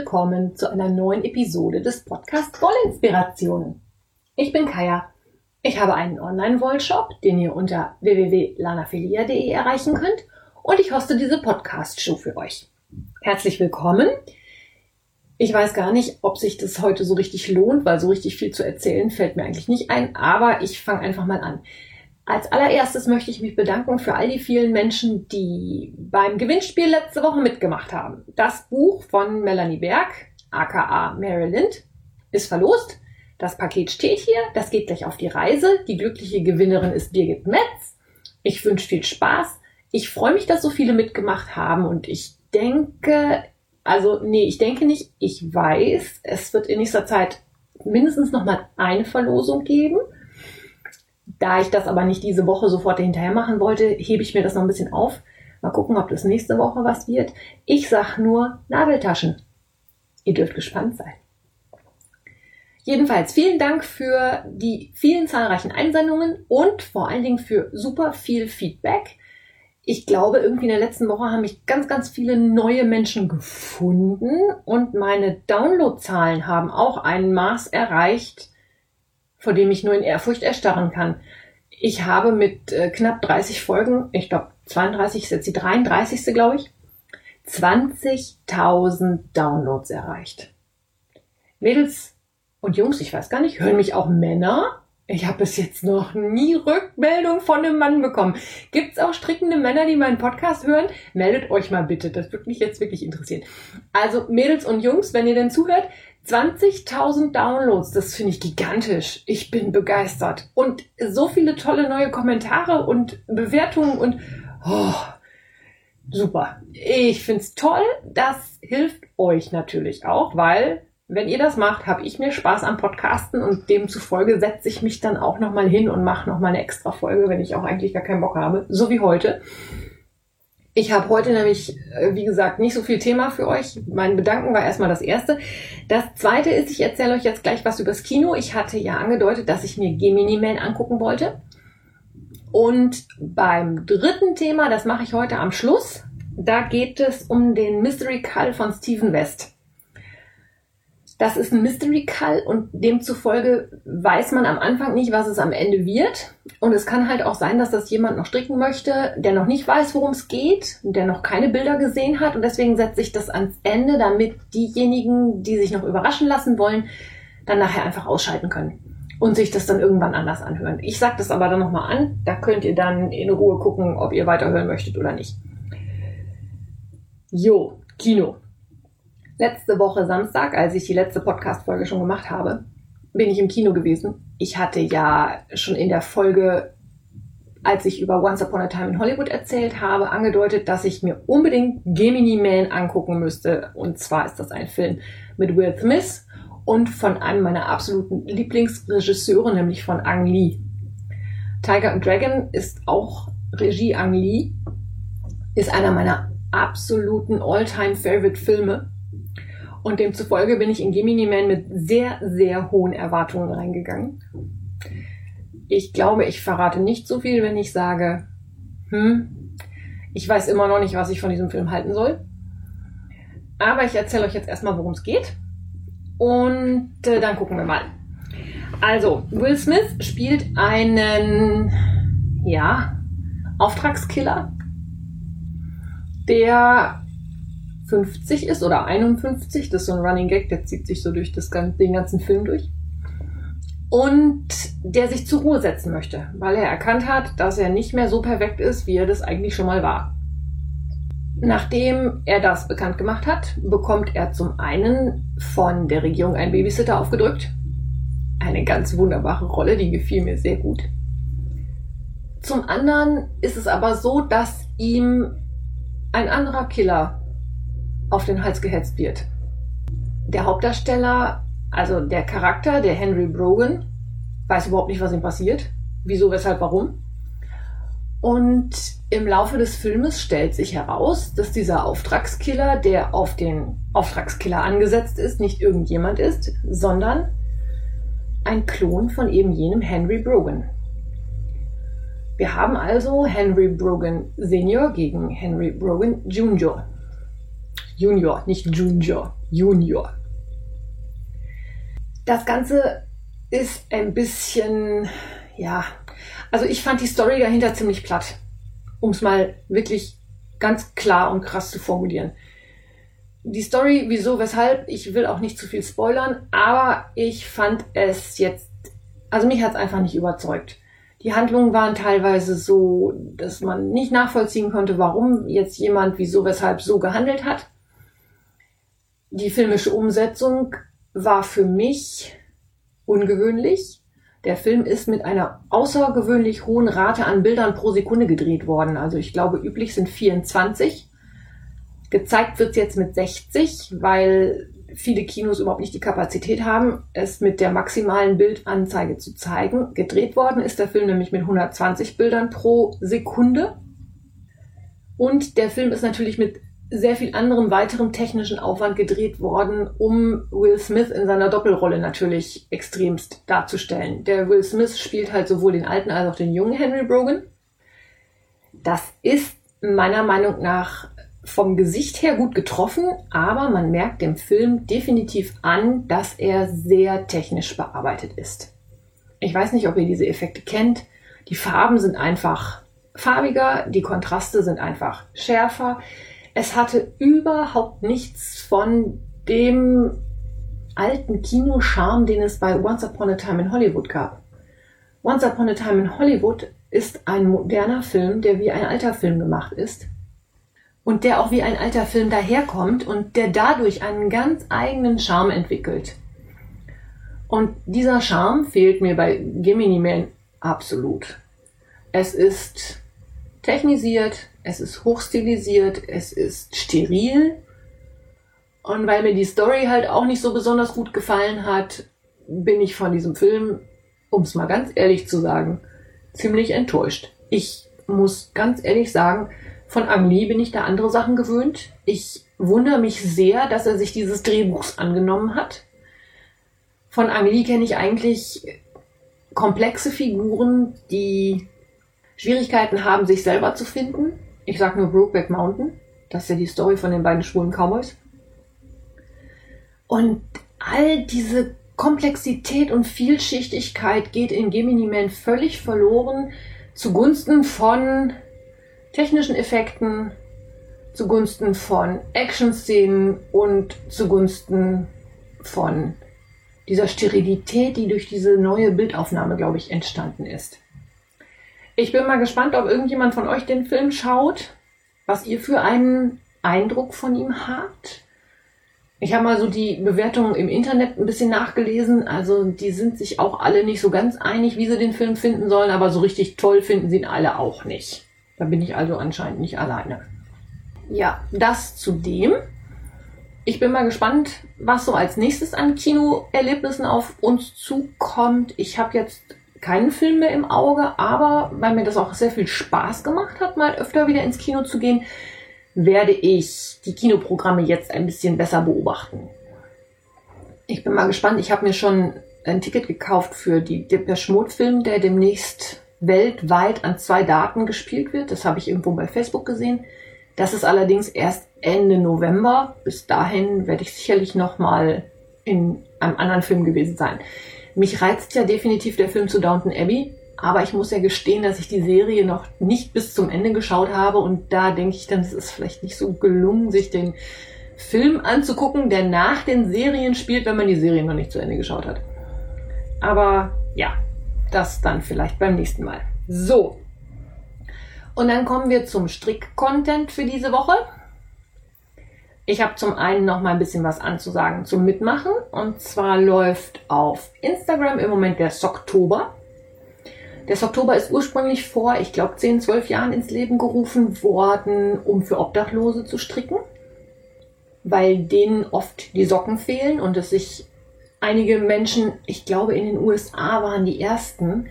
Willkommen zu einer neuen Episode des Podcasts Wollinspirationen. Ich bin Kaya. Ich habe einen Online-Wollshop, den ihr unter www.lanafilia.de erreichen könnt und ich hoste diese Podcast-Show für euch. Herzlich willkommen. Ich weiß gar nicht, ob sich das heute so richtig lohnt, weil so richtig viel zu erzählen fällt mir eigentlich nicht ein, aber ich fange einfach mal an. Als allererstes möchte ich mich bedanken für all die vielen Menschen, die beim Gewinnspiel letzte Woche mitgemacht haben. Das Buch von Melanie Berg, aka Mary Lind, ist verlost. Das Paket steht hier. Das geht gleich auf die Reise. Die glückliche Gewinnerin ist Birgit Metz. Ich wünsche viel Spaß. Ich freue mich, dass so viele mitgemacht haben und ich denke, also nee, ich denke nicht, ich weiß, es wird in nächster Zeit mindestens noch mal eine Verlosung geben. Da ich das aber nicht diese Woche sofort hinterher machen wollte, hebe ich mir das noch ein bisschen auf. Mal gucken, ob das nächste Woche was wird. Ich sag nur Nadeltaschen. Ihr dürft gespannt sein. Jedenfalls vielen Dank für die vielen zahlreichen Einsendungen und vor allen Dingen für super viel Feedback. Ich glaube, irgendwie in der letzten Woche haben mich ganz, ganz viele neue Menschen gefunden und meine Downloadzahlen haben auch ein Maß erreicht, vor dem ich nur in Ehrfurcht erstarren kann. Ich habe mit äh, knapp 30 Folgen, ich glaube 32 ist jetzt die 33. glaube ich, 20.000 Downloads erreicht. Mädels und Jungs, ich weiß gar nicht, hören mich auch Männer? Ich habe bis jetzt noch nie Rückmeldung von einem Mann bekommen. Gibt's auch strickende Männer, die meinen Podcast hören? Meldet euch mal bitte, das würde mich jetzt wirklich interessieren. Also Mädels und Jungs, wenn ihr denn zuhört, 20.000 Downloads, das finde ich gigantisch. Ich bin begeistert. Und so viele tolle neue Kommentare und Bewertungen und oh, super. Ich finde es toll. Das hilft euch natürlich auch, weil wenn ihr das macht, habe ich mir Spaß am Podcasten und demzufolge setze ich mich dann auch nochmal hin und mache nochmal eine extra Folge, wenn ich auch eigentlich gar keinen Bock habe. So wie heute. Ich habe heute nämlich, äh, wie gesagt, nicht so viel Thema für euch. Mein Bedanken war erstmal das erste. Das zweite ist, ich erzähle euch jetzt gleich was übers Kino. Ich hatte ja angedeutet, dass ich mir Gemini Man angucken wollte. Und beim dritten Thema, das mache ich heute am Schluss, da geht es um den Mystery Call von Stephen West. Das ist ein Mystery Call und demzufolge weiß man am Anfang nicht, was es am Ende wird. Und es kann halt auch sein, dass das jemand noch stricken möchte, der noch nicht weiß, worum es geht, der noch keine Bilder gesehen hat. Und deswegen setze ich das ans Ende, damit diejenigen, die sich noch überraschen lassen wollen, dann nachher einfach ausschalten können und sich das dann irgendwann anders anhören. Ich sage das aber dann nochmal an. Da könnt ihr dann in Ruhe gucken, ob ihr weiterhören möchtet oder nicht. Jo, Kino letzte Woche Samstag, als ich die letzte Podcast-Folge schon gemacht habe, bin ich im Kino gewesen. Ich hatte ja schon in der Folge, als ich über Once Upon a Time in Hollywood erzählt habe, angedeutet, dass ich mir unbedingt Gemini Man angucken müsste. Und zwar ist das ein Film mit Will Smith und von einem meiner absoluten Lieblingsregisseure, nämlich von Ang Lee. Tiger and Dragon ist auch Regie Ang Lee, ist einer meiner absoluten All-Time Favorite Filme und demzufolge bin ich in Gemini Man mit sehr, sehr hohen Erwartungen reingegangen. Ich glaube, ich verrate nicht so viel, wenn ich sage, hm, ich weiß immer noch nicht, was ich von diesem Film halten soll. Aber ich erzähle euch jetzt erstmal, worum es geht. Und äh, dann gucken wir mal. Also, Will Smith spielt einen, ja, Auftragskiller, der 50 ist oder 51. Das ist so ein Running Gag, der zieht sich so durch das, den ganzen Film durch. Und der sich zur Ruhe setzen möchte, weil er erkannt hat, dass er nicht mehr so perfekt ist, wie er das eigentlich schon mal war. Nachdem er das bekannt gemacht hat, bekommt er zum einen von der Regierung einen Babysitter aufgedrückt. Eine ganz wunderbare Rolle, die gefiel mir sehr gut. Zum anderen ist es aber so, dass ihm ein anderer Killer auf den Hals gehetzt wird. Der Hauptdarsteller, also der Charakter, der Henry Brogan, weiß überhaupt nicht, was ihm passiert. Wieso, weshalb, warum. Und im Laufe des Filmes stellt sich heraus, dass dieser Auftragskiller, der auf den Auftragskiller angesetzt ist, nicht irgendjemand ist, sondern ein Klon von eben jenem Henry Brogan. Wir haben also Henry Brogan Senior gegen Henry Brogan Junior. Junior, nicht Junior, Junior. Das Ganze ist ein bisschen, ja, also ich fand die Story dahinter ziemlich platt, um es mal wirklich ganz klar und krass zu formulieren. Die Story, wieso, weshalb, ich will auch nicht zu viel spoilern, aber ich fand es jetzt, also mich hat es einfach nicht überzeugt. Die Handlungen waren teilweise so, dass man nicht nachvollziehen konnte, warum jetzt jemand wieso, weshalb so gehandelt hat. Die filmische Umsetzung war für mich ungewöhnlich. Der Film ist mit einer außergewöhnlich hohen Rate an Bildern pro Sekunde gedreht worden. Also ich glaube, üblich sind 24. Gezeigt wird es jetzt mit 60, weil viele Kinos überhaupt nicht die Kapazität haben, es mit der maximalen Bildanzeige zu zeigen. Gedreht worden ist der Film nämlich mit 120 Bildern pro Sekunde. Und der Film ist natürlich mit sehr viel anderem weiteren technischen Aufwand gedreht worden, um Will Smith in seiner Doppelrolle natürlich extremst darzustellen. Der Will Smith spielt halt sowohl den alten als auch den jungen Henry Brogan. Das ist meiner Meinung nach vom Gesicht her gut getroffen, aber man merkt dem Film definitiv an, dass er sehr technisch bearbeitet ist. Ich weiß nicht, ob ihr diese Effekte kennt. Die Farben sind einfach farbiger, die Kontraste sind einfach schärfer. Es hatte überhaupt nichts von dem alten Kinoscharme, den es bei Once Upon a Time in Hollywood gab. Once Upon a Time in Hollywood ist ein moderner Film, der wie ein alter Film gemacht ist und der auch wie ein alter Film daherkommt und der dadurch einen ganz eigenen Charme entwickelt. Und dieser Charme fehlt mir bei Gemini Man absolut. Es ist technisiert, es ist hochstilisiert, es ist steril. Und weil mir die Story halt auch nicht so besonders gut gefallen hat, bin ich von diesem Film, um es mal ganz ehrlich zu sagen, ziemlich enttäuscht. Ich muss ganz ehrlich sagen, von Ang Lee bin ich da andere Sachen gewöhnt. Ich wundere mich sehr, dass er sich dieses Drehbuchs angenommen hat. Von Ang Lee kenne ich eigentlich komplexe Figuren, die Schwierigkeiten haben, sich selber zu finden. Ich sag nur Brokeback Mountain. Das ist ja die Story von den beiden schwulen Cowboys. Und all diese Komplexität und Vielschichtigkeit geht in Gemini Man völlig verloren zugunsten von technischen Effekten, zugunsten von Action-Szenen und zugunsten von dieser Sterilität, die durch diese neue Bildaufnahme, glaube ich, entstanden ist. Ich bin mal gespannt, ob irgendjemand von euch den Film schaut, was ihr für einen Eindruck von ihm habt. Ich habe mal so die Bewertungen im Internet ein bisschen nachgelesen. Also die sind sich auch alle nicht so ganz einig, wie sie den Film finden sollen, aber so richtig toll finden sie ihn alle auch nicht. Da bin ich also anscheinend nicht alleine. Ja, das zu dem. Ich bin mal gespannt, was so als nächstes an Kinoerlebnissen auf uns zukommt. Ich habe jetzt keinen Film mehr im Auge, aber weil mir das auch sehr viel Spaß gemacht hat, mal öfter wieder ins Kino zu gehen, werde ich die Kinoprogramme jetzt ein bisschen besser beobachten. Ich bin mal gespannt. Ich habe mir schon ein Ticket gekauft für die Depeche Mode Film, der demnächst weltweit an zwei Daten gespielt wird. Das habe ich irgendwo bei Facebook gesehen. Das ist allerdings erst Ende November. Bis dahin werde ich sicherlich noch mal in einem anderen Film gewesen sein. Mich reizt ja definitiv der Film zu Downton Abbey, aber ich muss ja gestehen, dass ich die Serie noch nicht bis zum Ende geschaut habe und da denke ich dann, es ist vielleicht nicht so gelungen, sich den Film anzugucken, der nach den Serien spielt, wenn man die Serie noch nicht zu Ende geschaut hat. Aber ja, das dann vielleicht beim nächsten Mal. So. Und dann kommen wir zum Strick-Content für diese Woche. Ich habe zum einen noch mal ein bisschen was anzusagen zum Mitmachen. Und zwar läuft auf Instagram im Moment der Socktober. Der Socktober ist ursprünglich vor, ich glaube, 10, 12 Jahren ins Leben gerufen worden, um für Obdachlose zu stricken, weil denen oft die Socken fehlen und es sich einige Menschen, ich glaube in den USA waren die ersten,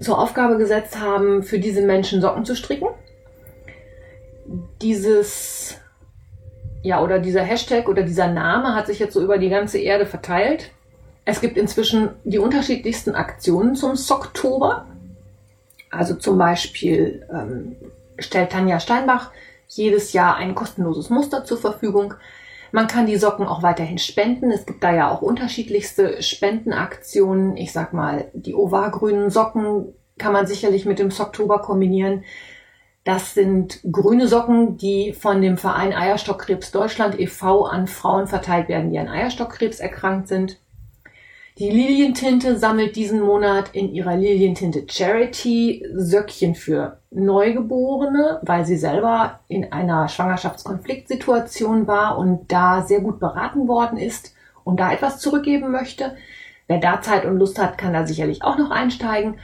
zur Aufgabe gesetzt haben, für diese Menschen Socken zu stricken. Dieses ja, oder dieser Hashtag oder dieser Name hat sich jetzt so über die ganze Erde verteilt. Es gibt inzwischen die unterschiedlichsten Aktionen zum Socktober. Also zum Beispiel ähm, stellt Tanja Steinbach jedes Jahr ein kostenloses Muster zur Verfügung. Man kann die Socken auch weiterhin spenden. Es gibt da ja auch unterschiedlichste Spendenaktionen. Ich sag mal, die ovargrünen Socken kann man sicherlich mit dem Socktober kombinieren. Das sind grüne Socken, die von dem Verein Eierstockkrebs Deutschland e.V. an Frauen verteilt werden, die an Eierstockkrebs erkrankt sind. Die Lilientinte sammelt diesen Monat in ihrer Lilientinte Charity Söckchen für Neugeborene, weil sie selber in einer Schwangerschaftskonfliktsituation war und da sehr gut beraten worden ist und da etwas zurückgeben möchte. Wer da Zeit und Lust hat, kann da sicherlich auch noch einsteigen.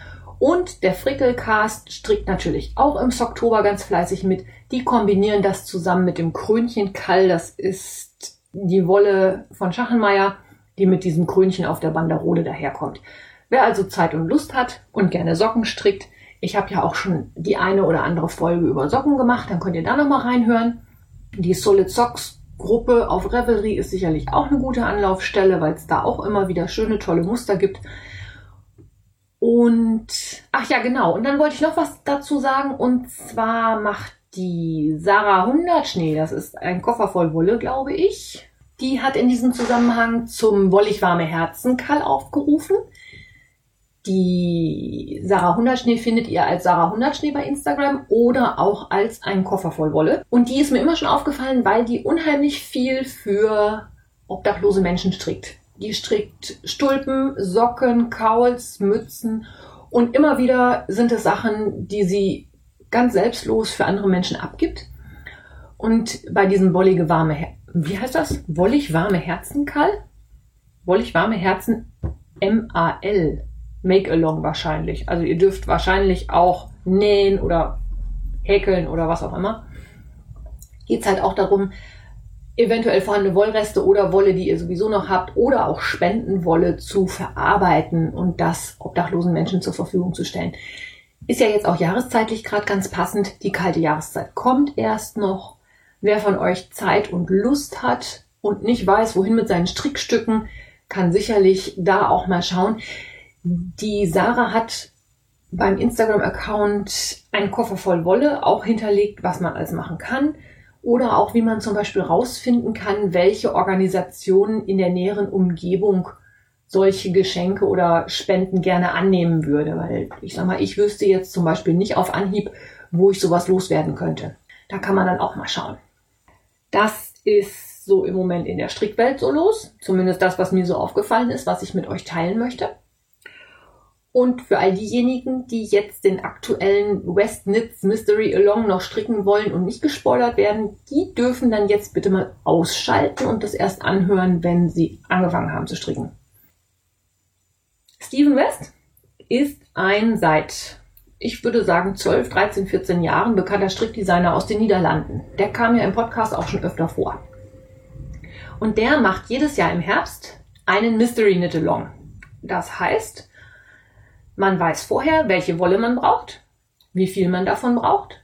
Und der Frickelcast strickt natürlich auch im Oktober ganz fleißig mit. Die kombinieren das zusammen mit dem Krönchtenkall. Das ist die Wolle von Schachenmeier die mit diesem Krönchen auf der Banderole daherkommt. Wer also Zeit und Lust hat und gerne Socken strickt, ich habe ja auch schon die eine oder andere Folge über Socken gemacht, dann könnt ihr da nochmal reinhören. Die Solid Socks Gruppe auf Revelry ist sicherlich auch eine gute Anlaufstelle, weil es da auch immer wieder schöne, tolle Muster gibt. Und, ach ja, genau. Und dann wollte ich noch was dazu sagen. Und zwar macht die Sarah Hundertschnee, das ist ein Koffer voll Wolle, glaube ich, die hat in diesem Zusammenhang zum Wollig warme Herzen Kall aufgerufen. Die Sarah Hundertschnee findet ihr als Sarah Hundertschnee bei Instagram oder auch als ein Koffer voll Wolle. Und die ist mir immer schon aufgefallen, weil die unheimlich viel für obdachlose Menschen strickt. Die strickt Stulpen, Socken, Kauls, Mützen und immer wieder sind es Sachen, die sie ganz selbstlos für andere Menschen abgibt. Und bei diesem wollige warme wie heißt das? Wollig warme Herzen, Karl? Wollig warme Herzen M-A-L. Make-along wahrscheinlich. Also ihr dürft wahrscheinlich auch nähen oder häkeln oder was auch immer. Geht es halt auch darum, eventuell vorhandene Wollreste oder Wolle, die ihr sowieso noch habt, oder auch Spendenwolle zu verarbeiten und das obdachlosen Menschen zur Verfügung zu stellen. Ist ja jetzt auch jahreszeitlich gerade ganz passend. Die kalte Jahreszeit kommt erst noch. Wer von euch Zeit und Lust hat und nicht weiß, wohin mit seinen Strickstücken, kann sicherlich da auch mal schauen. Die Sarah hat beim Instagram-Account einen Koffer voll Wolle auch hinterlegt, was man alles machen kann. Oder auch, wie man zum Beispiel rausfinden kann, welche Organisationen in der näheren Umgebung solche Geschenke oder Spenden gerne annehmen würde. Weil ich sag mal, ich wüsste jetzt zum Beispiel nicht auf Anhieb, wo ich sowas loswerden könnte. Da kann man dann auch mal schauen. Das ist so im Moment in der Strickwelt so los. Zumindest das, was mir so aufgefallen ist, was ich mit euch teilen möchte. Und für all diejenigen, die jetzt den aktuellen West Knits Mystery Along noch stricken wollen und nicht gespoilert werden, die dürfen dann jetzt bitte mal ausschalten und das erst anhören, wenn sie angefangen haben zu stricken. Steven West ist ein seit ich würde sagen, 12, 13, 14 Jahren bekannter Strickdesigner aus den Niederlanden. Der kam ja im Podcast auch schon öfter vor. Und der macht jedes Jahr im Herbst einen Mystery Knit Along. Das heißt, man weiß vorher, welche Wolle man braucht, wie viel man davon braucht,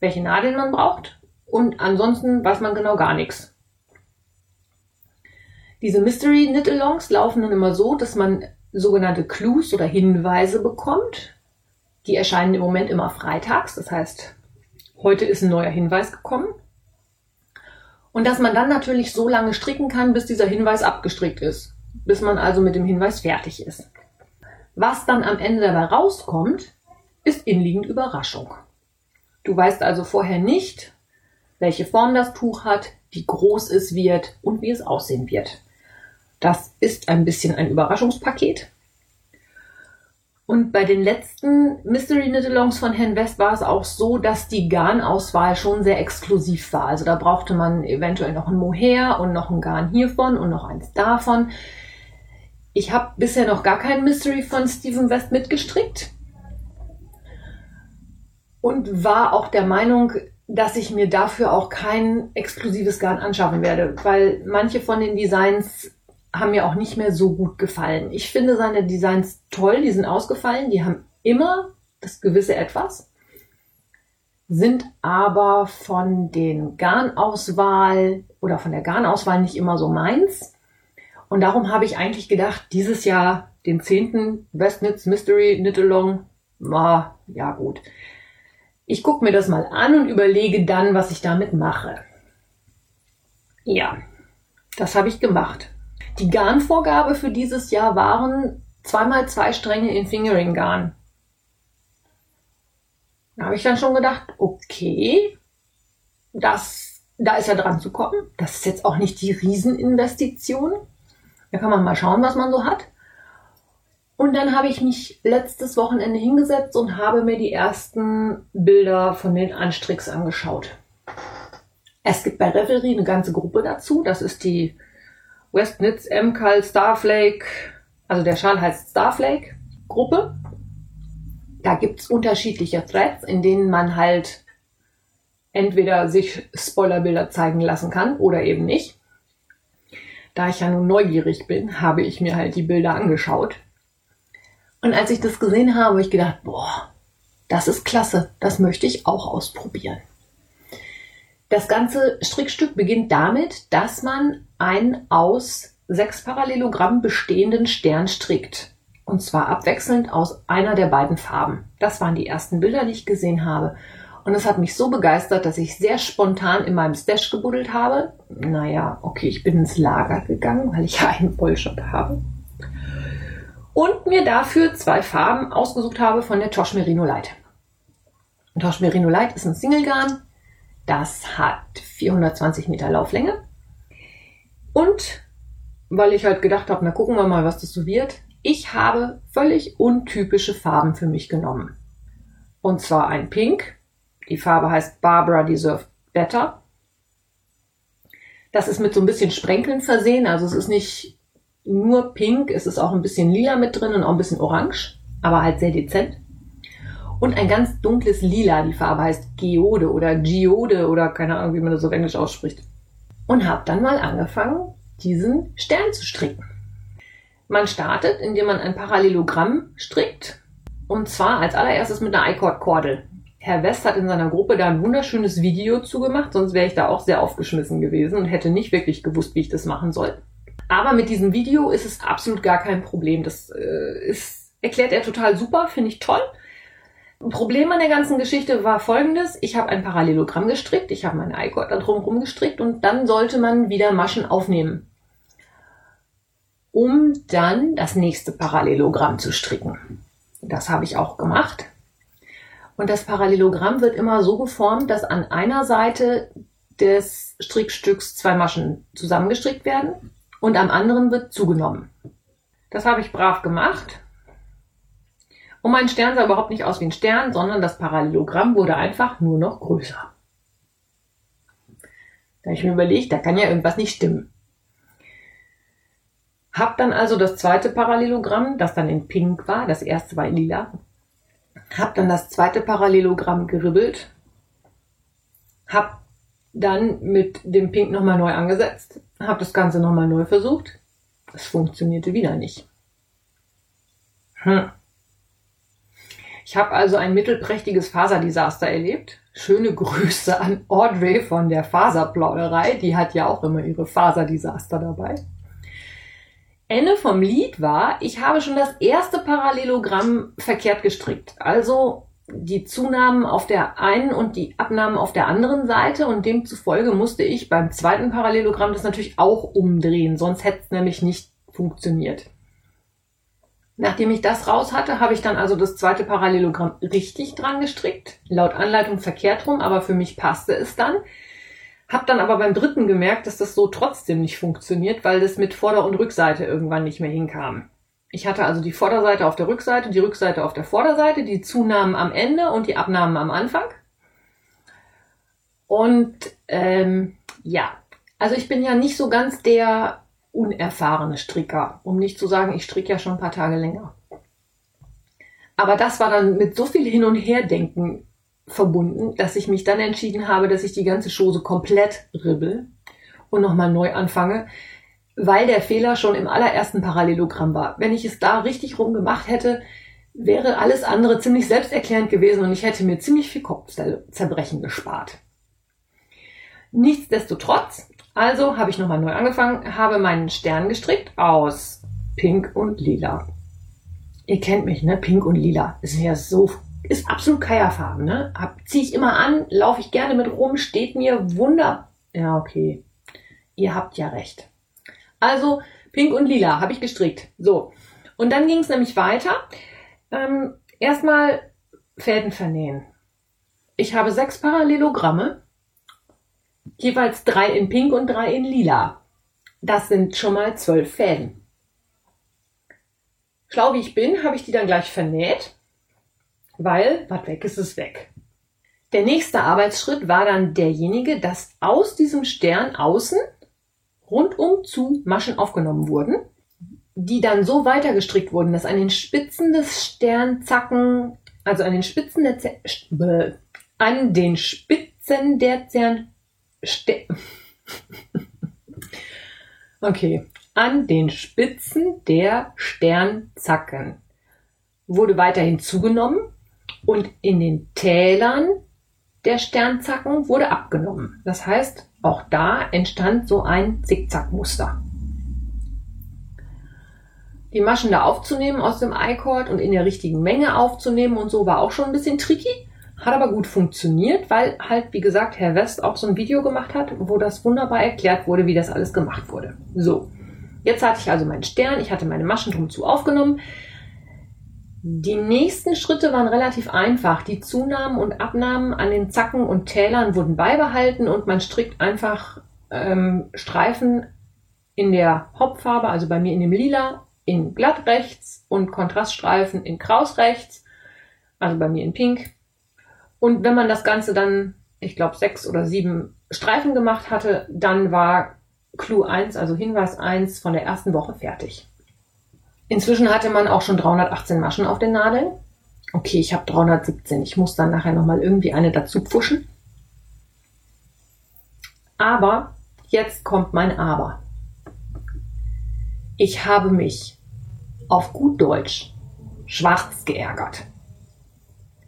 welche Nadeln man braucht und ansonsten weiß man genau gar nichts. Diese Mystery Knit Alongs laufen dann immer so, dass man sogenannte Clues oder Hinweise bekommt, die erscheinen im Moment immer freitags. Das heißt, heute ist ein neuer Hinweis gekommen. Und dass man dann natürlich so lange stricken kann, bis dieser Hinweis abgestrickt ist. Bis man also mit dem Hinweis fertig ist. Was dann am Ende dabei rauskommt, ist inliegend Überraschung. Du weißt also vorher nicht, welche Form das Tuch hat, wie groß es wird und wie es aussehen wird. Das ist ein bisschen ein Überraschungspaket. Und bei den letzten Mystery Knit-Alongs von Herrn West war es auch so, dass die Garnauswahl schon sehr exklusiv war. Also da brauchte man eventuell noch ein Mohair und noch ein Garn hiervon und noch eins davon. Ich habe bisher noch gar kein Mystery von Stephen West mitgestrickt und war auch der Meinung, dass ich mir dafür auch kein exklusives Garn anschaffen werde, weil manche von den Designs haben mir auch nicht mehr so gut gefallen. Ich finde seine Designs toll, die sind ausgefallen, die haben immer das gewisse Etwas, sind aber von den Garnauswahl oder von der Garnauswahl nicht immer so meins. Und darum habe ich eigentlich gedacht, dieses Jahr den zehnten West Knits Mystery Knit Along, ah, ja gut. Ich gucke mir das mal an und überlege dann, was ich damit mache. Ja, das habe ich gemacht. Die Garnvorgabe für dieses Jahr waren zweimal zwei Stränge in Fingering Garn. Da habe ich dann schon gedacht, okay, das, da ist ja dran zu kommen. Das ist jetzt auch nicht die Rieseninvestition. Da kann man mal schauen, was man so hat. Und dann habe ich mich letztes Wochenende hingesetzt und habe mir die ersten Bilder von den Anstricks angeschaut. Es gibt bei Revelry eine ganze Gruppe dazu. Das ist die Westnitz MCAL Starflake, also der Schal heißt Starflake Gruppe. Da gibt's unterschiedliche Threads, in denen man halt entweder sich Spoilerbilder zeigen lassen kann oder eben nicht. Da ich ja nun neugierig bin, habe ich mir halt die Bilder angeschaut und als ich das gesehen habe, habe ich gedacht, boah, das ist klasse, das möchte ich auch ausprobieren. Das ganze Strickstück beginnt damit, dass man einen aus sechs Parallelogramm bestehenden Stern strickt. Und zwar abwechselnd aus einer der beiden Farben. Das waren die ersten Bilder, die ich gesehen habe. Und es hat mich so begeistert, dass ich sehr spontan in meinem Stash gebuddelt habe. Naja, okay, ich bin ins Lager gegangen, weil ich ja einen Wollshop habe und mir dafür zwei Farben ausgesucht habe von der Tosh Merino Light. Tosh Merino Light ist ein Single Garn. Das hat 420 Meter Lauflänge. Und weil ich halt gedacht habe, na gucken wir mal, was das so wird. Ich habe völlig untypische Farben für mich genommen. Und zwar ein Pink. Die Farbe heißt Barbara Deserved Better. Das ist mit so ein bisschen Sprenkeln versehen. Also es ist nicht nur pink, es ist auch ein bisschen lila mit drin und auch ein bisschen orange, aber halt sehr dezent. Und ein ganz dunkles Lila, die Farbe heißt Geode oder Geode oder keine Ahnung, wie man das auf Englisch ausspricht. Und habe dann mal angefangen, diesen Stern zu stricken. Man startet, indem man ein Parallelogramm strickt. Und zwar als allererstes mit einer I-Cord-Kordel. Herr West hat in seiner Gruppe da ein wunderschönes Video zugemacht, sonst wäre ich da auch sehr aufgeschmissen gewesen und hätte nicht wirklich gewusst, wie ich das machen soll. Aber mit diesem Video ist es absolut gar kein Problem. Das äh, ist, erklärt er total super, finde ich toll. Ein Problem an der ganzen Geschichte war folgendes. Ich habe ein Parallelogramm gestrickt, ich habe mein Eikord da drum gestrickt und dann sollte man wieder Maschen aufnehmen, um dann das nächste Parallelogramm zu stricken. Das habe ich auch gemacht. Und das Parallelogramm wird immer so geformt, dass an einer Seite des Strickstücks zwei Maschen zusammengestrickt werden und am anderen wird zugenommen. Das habe ich brav gemacht. Und mein Stern sah überhaupt nicht aus wie ein Stern, sondern das Parallelogramm wurde einfach nur noch größer. Da ich mir überlegt, da kann ja irgendwas nicht stimmen. Hab dann also das zweite Parallelogramm, das dann in Pink war, das erste war in Lila. Hab dann das zweite Parallelogramm geribbelt. Hab dann mit dem Pink nochmal neu angesetzt, habe das Ganze nochmal neu versucht. Es funktionierte wieder nicht. Hm. Ich habe also ein mittelprächtiges Faserdesaster erlebt. Schöne Grüße an Audrey von der Faserplauderei. Die hat ja auch immer ihre Faserdesaster dabei. Ende vom Lied war, ich habe schon das erste Parallelogramm verkehrt gestrickt. Also die Zunahmen auf der einen und die Abnahmen auf der anderen Seite und demzufolge musste ich beim zweiten Parallelogramm das natürlich auch umdrehen, sonst hätte es nämlich nicht funktioniert. Nachdem ich das raus hatte, habe ich dann also das zweite Parallelogramm richtig dran gestrickt, laut Anleitung verkehrt rum, aber für mich passte es dann. Hab dann aber beim dritten gemerkt, dass das so trotzdem nicht funktioniert, weil das mit Vorder- und Rückseite irgendwann nicht mehr hinkam. Ich hatte also die Vorderseite auf der Rückseite, die Rückseite auf der Vorderseite, die Zunahmen am Ende und die Abnahmen am Anfang. Und ähm, ja, also ich bin ja nicht so ganz der unerfahrene Stricker, um nicht zu sagen, ich stricke ja schon ein paar Tage länger. Aber das war dann mit so viel Hin- und Herdenken verbunden, dass ich mich dann entschieden habe, dass ich die ganze Chose komplett ribbel und nochmal neu anfange, weil der Fehler schon im allerersten Parallelogramm war. Wenn ich es da richtig rum gemacht hätte, wäre alles andere ziemlich selbsterklärend gewesen und ich hätte mir ziemlich viel Kopfzerbrechen gespart. Nichtsdestotrotz, also habe ich nochmal neu angefangen, habe meinen Stern gestrickt aus Pink und Lila. Ihr kennt mich, ne? Pink und Lila ist mir so ist absolut Kajafarben, ne? Ziehe ich immer an, laufe ich gerne mit rum, steht mir wunder. Ja, okay. Ihr habt ja recht. Also pink und lila habe ich gestrickt. So. Und dann ging es nämlich weiter. Ähm, erstmal Fäden vernähen. Ich habe sechs Parallelogramme, jeweils drei in pink und drei in lila. Das sind schon mal zwölf Fäden. Schlau wie ich bin, habe ich die dann gleich vernäht, weil was weg ist, ist weg. Der nächste Arbeitsschritt war dann derjenige, dass aus diesem Stern außen rundum zu Maschen aufgenommen wurden, die dann so weitergestrickt wurden, dass an den Spitzen des Sternzacken, also an den Spitzen der Z an den Spitzen der Zern Ster okay, an den Spitzen der Sternzacken wurde weiterhin zugenommen und in den Tälern der Sternzacken wurde abgenommen. Das heißt, auch da entstand so ein Zickzackmuster. Die Maschen da aufzunehmen aus dem I-Cord und in der richtigen Menge aufzunehmen und so war auch schon ein bisschen tricky, hat aber gut funktioniert, weil halt, wie gesagt, Herr West auch so ein Video gemacht hat, wo das wunderbar erklärt wurde, wie das alles gemacht wurde. So. Jetzt hatte ich also meinen Stern, ich hatte meine Maschen drum zu aufgenommen. Die nächsten Schritte waren relativ einfach. Die Zunahmen und Abnahmen an den Zacken und Tälern wurden beibehalten und man strickt einfach ähm, Streifen in der Hauptfarbe, also bei mir in dem Lila, in glatt rechts und Kontraststreifen in kraus rechts, also bei mir in pink. Und wenn man das Ganze dann, ich glaube, sechs oder sieben Streifen gemacht hatte, dann war Clou 1, also Hinweis 1 von der ersten Woche fertig. Inzwischen hatte man auch schon 318 Maschen auf den Nadeln. Okay, ich habe 317. Ich muss dann nachher nochmal irgendwie eine dazu pfuschen. Aber jetzt kommt mein Aber. Ich habe mich auf gut Deutsch schwarz geärgert.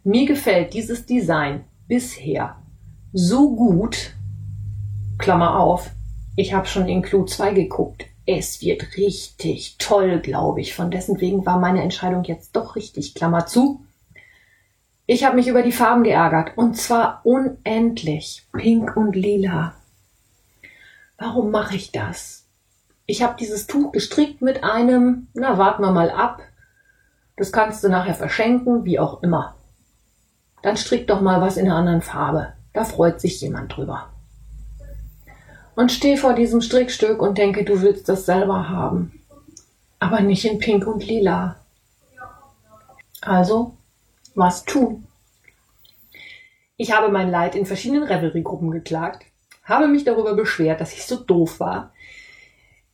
Mir gefällt dieses Design bisher so gut, Klammer auf, ich habe schon in Clou 2 geguckt, es wird richtig toll, glaube ich. Von dessen wegen war meine Entscheidung jetzt doch richtig. Klammer zu. Ich habe mich über die Farben geärgert. Und zwar unendlich. Pink und lila. Warum mache ich das? Ich habe dieses Tuch gestrickt mit einem, na warten wir mal ab. Das kannst du nachher verschenken, wie auch immer. Dann strick doch mal was in einer anderen Farbe. Da freut sich jemand drüber und stehe vor diesem Strickstück und denke, du willst das selber haben. Aber nicht in Pink und Lila. Also, was tun? Ich habe mein Leid in verschiedenen Revelry-Gruppen geklagt, habe mich darüber beschwert, dass ich so doof war.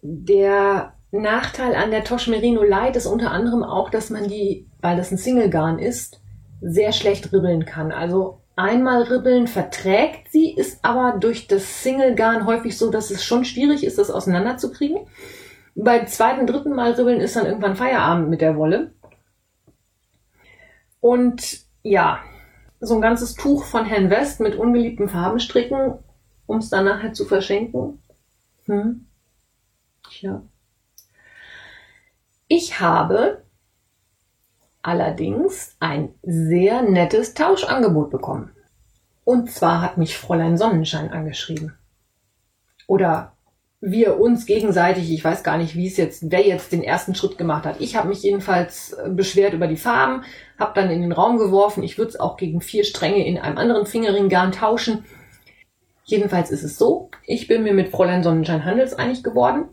Der Nachteil an der Tosh Merino Light ist unter anderem auch, dass man die, weil das ein Single Garn ist, sehr schlecht ribbeln kann. Also einmal ribbeln verträgt sie, ist aber durch das Single Garn häufig so, dass es schon schwierig ist, das auseinanderzukriegen. Beim zweiten, dritten Mal ribbeln ist dann irgendwann Feierabend mit der Wolle. Und ja, so ein ganzes Tuch von Herrn West mit ungeliebten Farben stricken, um es dann nachher zu verschenken. Hm. Tja. Ich habe allerdings ein sehr nettes Tauschangebot bekommen. Und zwar hat mich Fräulein Sonnenschein angeschrieben. Oder wir uns gegenseitig, ich weiß gar nicht, wie es jetzt, wer jetzt den ersten Schritt gemacht hat. Ich habe mich jedenfalls äh, beschwert über die Farben, habe dann in den Raum geworfen, ich würde es auch gegen vier Stränge in einem anderen Fingeringgarn tauschen. Jedenfalls ist es so, ich bin mir mit Fräulein Sonnenschein handelseinig geworden.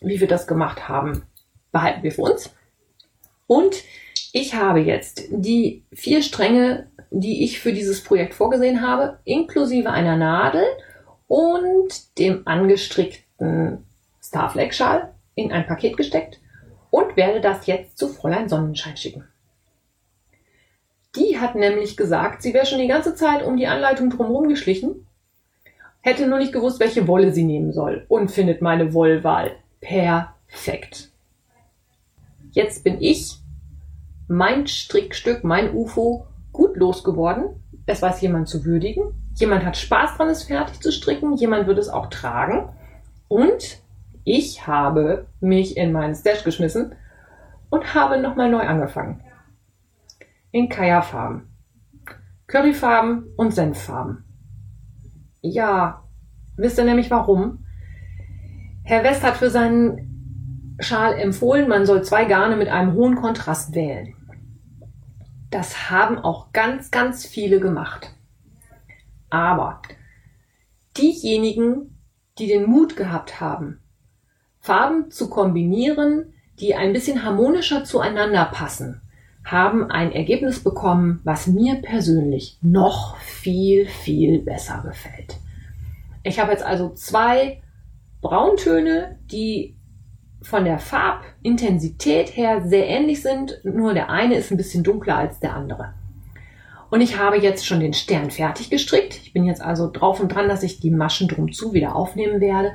Wie wir das gemacht haben, behalten wir für uns. Und ich habe jetzt die vier Stränge, die ich für dieses Projekt vorgesehen habe, inklusive einer Nadel und dem angestrickten Starflag-Schal in ein Paket gesteckt und werde das jetzt zu Fräulein Sonnenschein schicken. Die hat nämlich gesagt, sie wäre schon die ganze Zeit um die Anleitung drumherum geschlichen, hätte nur nicht gewusst, welche Wolle sie nehmen soll und findet meine Wollwahl perfekt. Jetzt bin ich mein Strickstück, mein UFO gut losgeworden. Es weiß jemand zu würdigen. Jemand hat Spaß dran, es fertig zu stricken. Jemand wird es auch tragen. Und ich habe mich in meinen Stash geschmissen und habe nochmal neu angefangen. In Kaya-Farben. Curryfarben und Senffarben. Ja, wisst ihr nämlich warum? Herr West hat für seinen Schal empfohlen, man soll zwei Garne mit einem hohen Kontrast wählen. Das haben auch ganz, ganz viele gemacht. Aber diejenigen, die den Mut gehabt haben, Farben zu kombinieren, die ein bisschen harmonischer zueinander passen, haben ein Ergebnis bekommen, was mir persönlich noch viel, viel besser gefällt. Ich habe jetzt also zwei Brauntöne, die von der Farbintensität her sehr ähnlich sind, nur der eine ist ein bisschen dunkler als der andere. Und ich habe jetzt schon den Stern fertig gestrickt. Ich bin jetzt also drauf und dran, dass ich die Maschen drum zu wieder aufnehmen werde.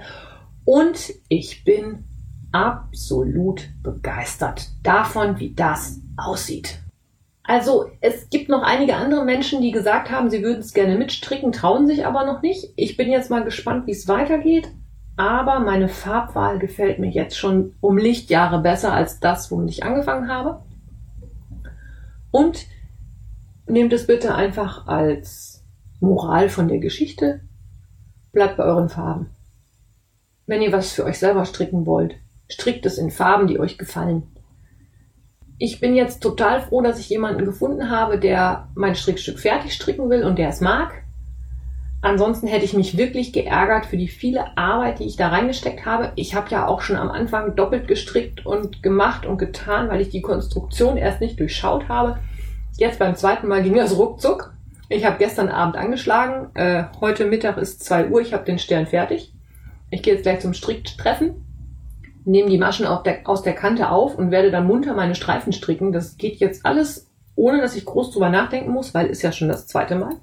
Und ich bin absolut begeistert davon, wie das aussieht. Also es gibt noch einige andere Menschen, die gesagt haben, sie würden es gerne mitstricken, trauen sich aber noch nicht. Ich bin jetzt mal gespannt, wie es weitergeht. Aber meine Farbwahl gefällt mir jetzt schon um Lichtjahre besser als das, womit ich angefangen habe. Und nehmt es bitte einfach als Moral von der Geschichte. Bleibt bei euren Farben. Wenn ihr was für euch selber stricken wollt, strickt es in Farben, die euch gefallen. Ich bin jetzt total froh, dass ich jemanden gefunden habe, der mein Strickstück fertig stricken will und der es mag. Ansonsten hätte ich mich wirklich geärgert für die viele Arbeit, die ich da reingesteckt habe. Ich habe ja auch schon am Anfang doppelt gestrickt und gemacht und getan, weil ich die Konstruktion erst nicht durchschaut habe. Jetzt beim zweiten Mal ging das ruckzuck. Ich habe gestern Abend angeschlagen. Äh, heute Mittag ist 2 Uhr. Ich habe den Stern fertig. Ich gehe jetzt gleich zum Stricktreffen nehme die Maschen der, aus der Kante auf und werde dann munter meine Streifen stricken. Das geht jetzt alles, ohne dass ich groß drüber nachdenken muss, weil ist ja schon das zweite Mal.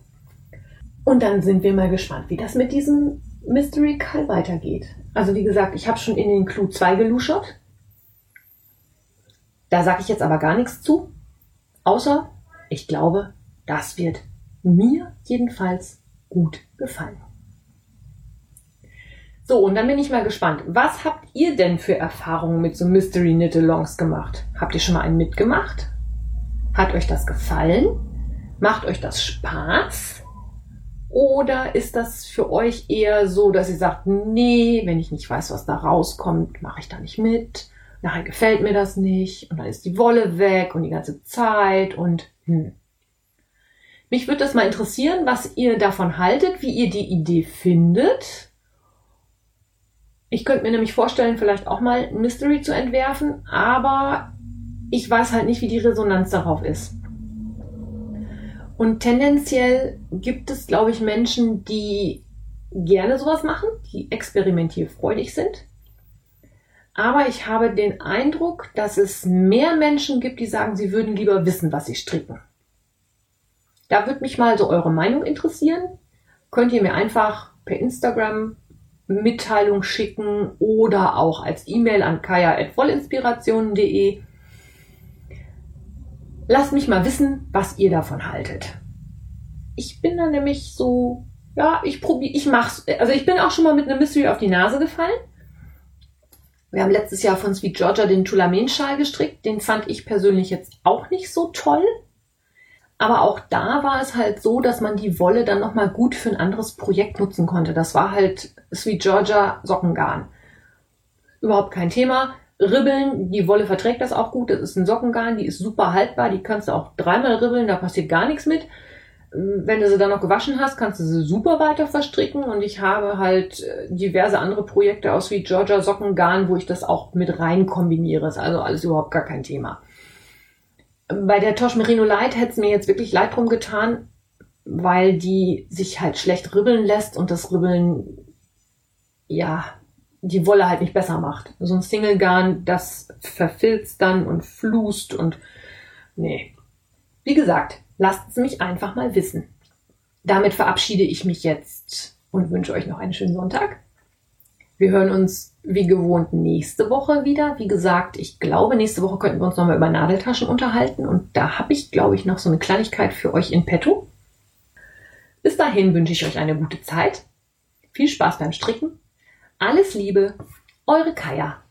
Und dann sind wir mal gespannt, wie das mit diesem Mystery Call weitergeht. Also wie gesagt, ich habe schon in den Clou 2 geluschert. Da sage ich jetzt aber gar nichts zu. Außer, ich glaube, das wird mir jedenfalls gut gefallen. So, und dann bin ich mal gespannt. Was habt ihr denn für Erfahrungen mit so Mystery Knit-Alongs gemacht? Habt ihr schon mal einen mitgemacht? Hat euch das gefallen? Macht euch das Spaß? Oder ist das für euch eher so, dass ihr sagt, nee, wenn ich nicht weiß, was da rauskommt, mache ich da nicht mit. Nachher gefällt mir das nicht und dann ist die Wolle weg und die ganze Zeit und hm. Mich würde das mal interessieren, was ihr davon haltet, wie ihr die Idee findet ich könnte mir nämlich vorstellen, vielleicht auch mal ein Mystery zu entwerfen, aber ich weiß halt nicht, wie die Resonanz darauf ist. Und tendenziell gibt es, glaube ich, Menschen, die gerne sowas machen, die experimentierfreudig sind. Aber ich habe den Eindruck, dass es mehr Menschen gibt, die sagen, sie würden lieber wissen, was sie stricken. Da würde mich mal so eure Meinung interessieren. Könnt ihr mir einfach per Instagram Mitteilung schicken oder auch als E-Mail an kaya.vollinspirationen.de. Lasst mich mal wissen, was ihr davon haltet. Ich bin da nämlich so, ja, ich probiere, ich mach's. Also ich bin auch schon mal mit einem Mystery auf die Nase gefallen. Wir haben letztes Jahr von Sweet Georgia den Tulamen-Schal gestrickt. Den fand ich persönlich jetzt auch nicht so toll. Aber auch da war es halt so, dass man die Wolle dann nochmal gut für ein anderes Projekt nutzen konnte. Das war halt Sweet Georgia Sockengarn. Überhaupt kein Thema. Ribbeln, die Wolle verträgt das auch gut. Das ist ein Sockengarn, die ist super haltbar. Die kannst du auch dreimal ribbeln, da passiert gar nichts mit. Wenn du sie dann noch gewaschen hast, kannst du sie super weiter verstricken. Und ich habe halt äh, diverse andere Projekte aus Sweet Georgia Sockengarn, wo ich das auch mit rein kombiniere. Ist also alles überhaupt gar kein Thema. Bei der Tosh Merino Light hätte es mir jetzt wirklich leid drum getan, weil die sich halt schlecht ribbeln lässt und das Ribbeln, ja, die Wolle halt nicht besser macht. So ein Single Garn, das verfilzt dann und flust und nee. Wie gesagt, lasst es mich einfach mal wissen. Damit verabschiede ich mich jetzt und wünsche euch noch einen schönen Sonntag. Wir hören uns wie gewohnt nächste Woche wieder. Wie gesagt, ich glaube, nächste Woche könnten wir uns nochmal über Nadeltaschen unterhalten. Und da habe ich, glaube ich, noch so eine Kleinigkeit für euch in petto. Bis dahin wünsche ich euch eine gute Zeit. Viel Spaß beim Stricken. Alles Liebe, eure Kaya.